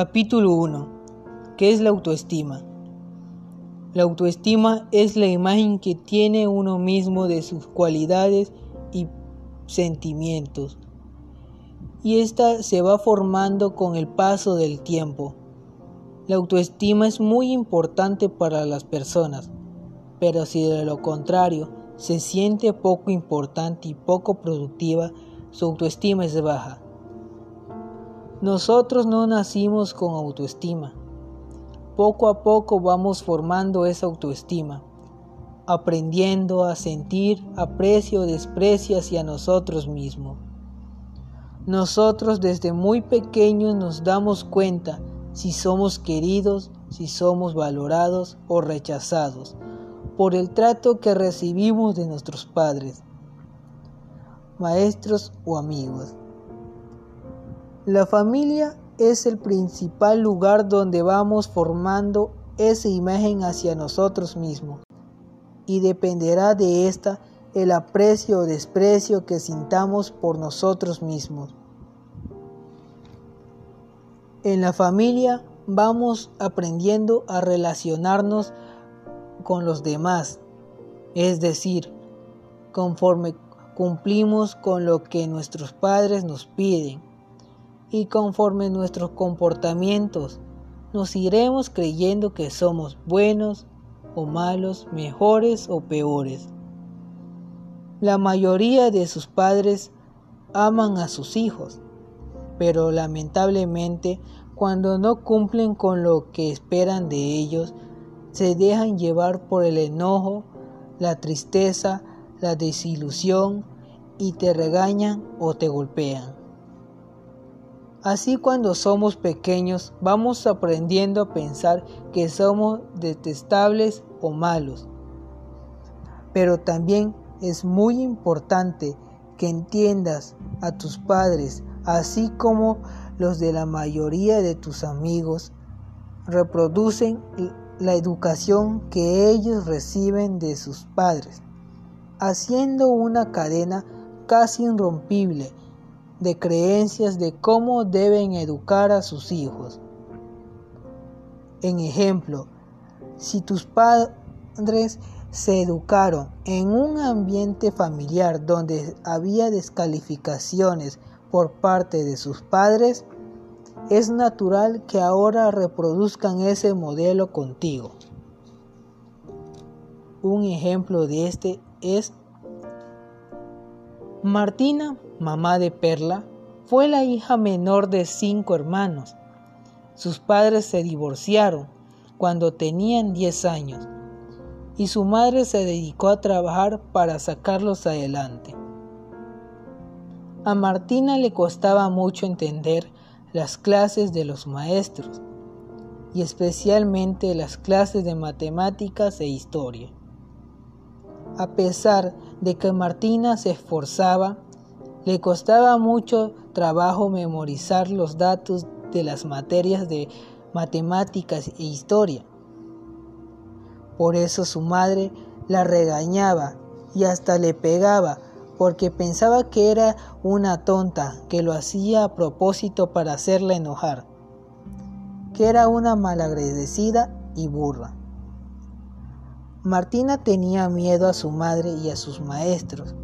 Capítulo 1. ¿Qué es la autoestima? La autoestima es la imagen que tiene uno mismo de sus cualidades y sentimientos. Y ésta se va formando con el paso del tiempo. La autoestima es muy importante para las personas, pero si de lo contrario se siente poco importante y poco productiva, su autoestima es baja. Nosotros no nacimos con autoestima. Poco a poco vamos formando esa autoestima, aprendiendo a sentir aprecio o desprecio hacia nosotros mismos. Nosotros desde muy pequeños nos damos cuenta si somos queridos, si somos valorados o rechazados por el trato que recibimos de nuestros padres, maestros o amigos. La familia es el principal lugar donde vamos formando esa imagen hacia nosotros mismos. Y dependerá de esta el aprecio o desprecio que sintamos por nosotros mismos. En la familia vamos aprendiendo a relacionarnos con los demás, es decir, conforme cumplimos con lo que nuestros padres nos piden y conforme nuestros comportamientos nos iremos creyendo que somos buenos o malos, mejores o peores. La mayoría de sus padres aman a sus hijos, pero lamentablemente cuando no cumplen con lo que esperan de ellos, se dejan llevar por el enojo, la tristeza, la desilusión y te regañan o te golpean. Así cuando somos pequeños vamos aprendiendo a pensar que somos detestables o malos. Pero también es muy importante que entiendas a tus padres, así como los de la mayoría de tus amigos, reproducen la educación que ellos reciben de sus padres, haciendo una cadena casi irrompible de creencias de cómo deben educar a sus hijos. En ejemplo, si tus padres se educaron en un ambiente familiar donde había descalificaciones por parte de sus padres, es natural que ahora reproduzcan ese modelo contigo. Un ejemplo de este es Martina, mamá de Perla, fue la hija menor de cinco hermanos. Sus padres se divorciaron cuando tenían 10 años y su madre se dedicó a trabajar para sacarlos adelante. A Martina le costaba mucho entender las clases de los maestros y especialmente las clases de matemáticas e historia. A pesar de que Martina se esforzaba, le costaba mucho trabajo memorizar los datos de las materias de matemáticas e historia. Por eso su madre la regañaba y hasta le pegaba porque pensaba que era una tonta que lo hacía a propósito para hacerla enojar, que era una malagradecida y burra. Martina tenía miedo a su madre y a sus maestros,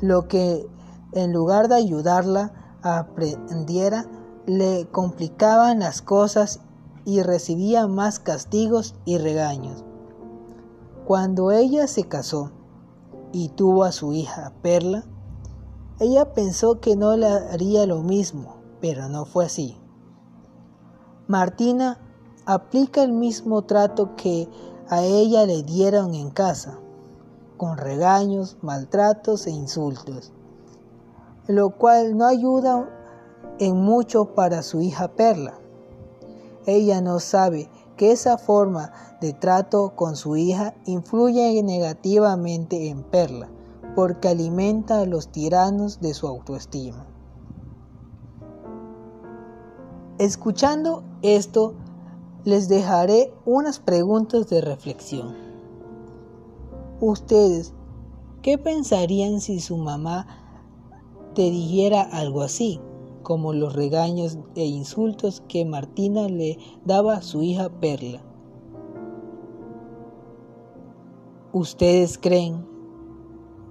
lo que en lugar de ayudarla a aprendiera, le complicaban las cosas y recibía más castigos y regaños. Cuando ella se casó, y tuvo a su hija Perla, ella pensó que no le haría lo mismo, pero no fue así. Martina aplica el mismo trato que a ella le dieron en casa, con regaños, maltratos e insultos, lo cual no ayuda en mucho para su hija Perla. Ella no sabe que esa forma de trato con su hija influye negativamente en Perla, porque alimenta a los tiranos de su autoestima. Escuchando esto, les dejaré unas preguntas de reflexión. Ustedes, ¿qué pensarían si su mamá te dijera algo así? como los regaños e insultos que Martina le daba a su hija Perla. ¿Ustedes creen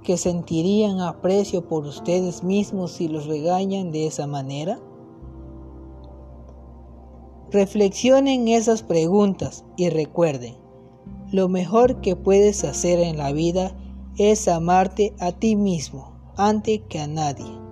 que sentirían aprecio por ustedes mismos si los regañan de esa manera? Reflexionen esas preguntas y recuerden, lo mejor que puedes hacer en la vida es amarte a ti mismo antes que a nadie.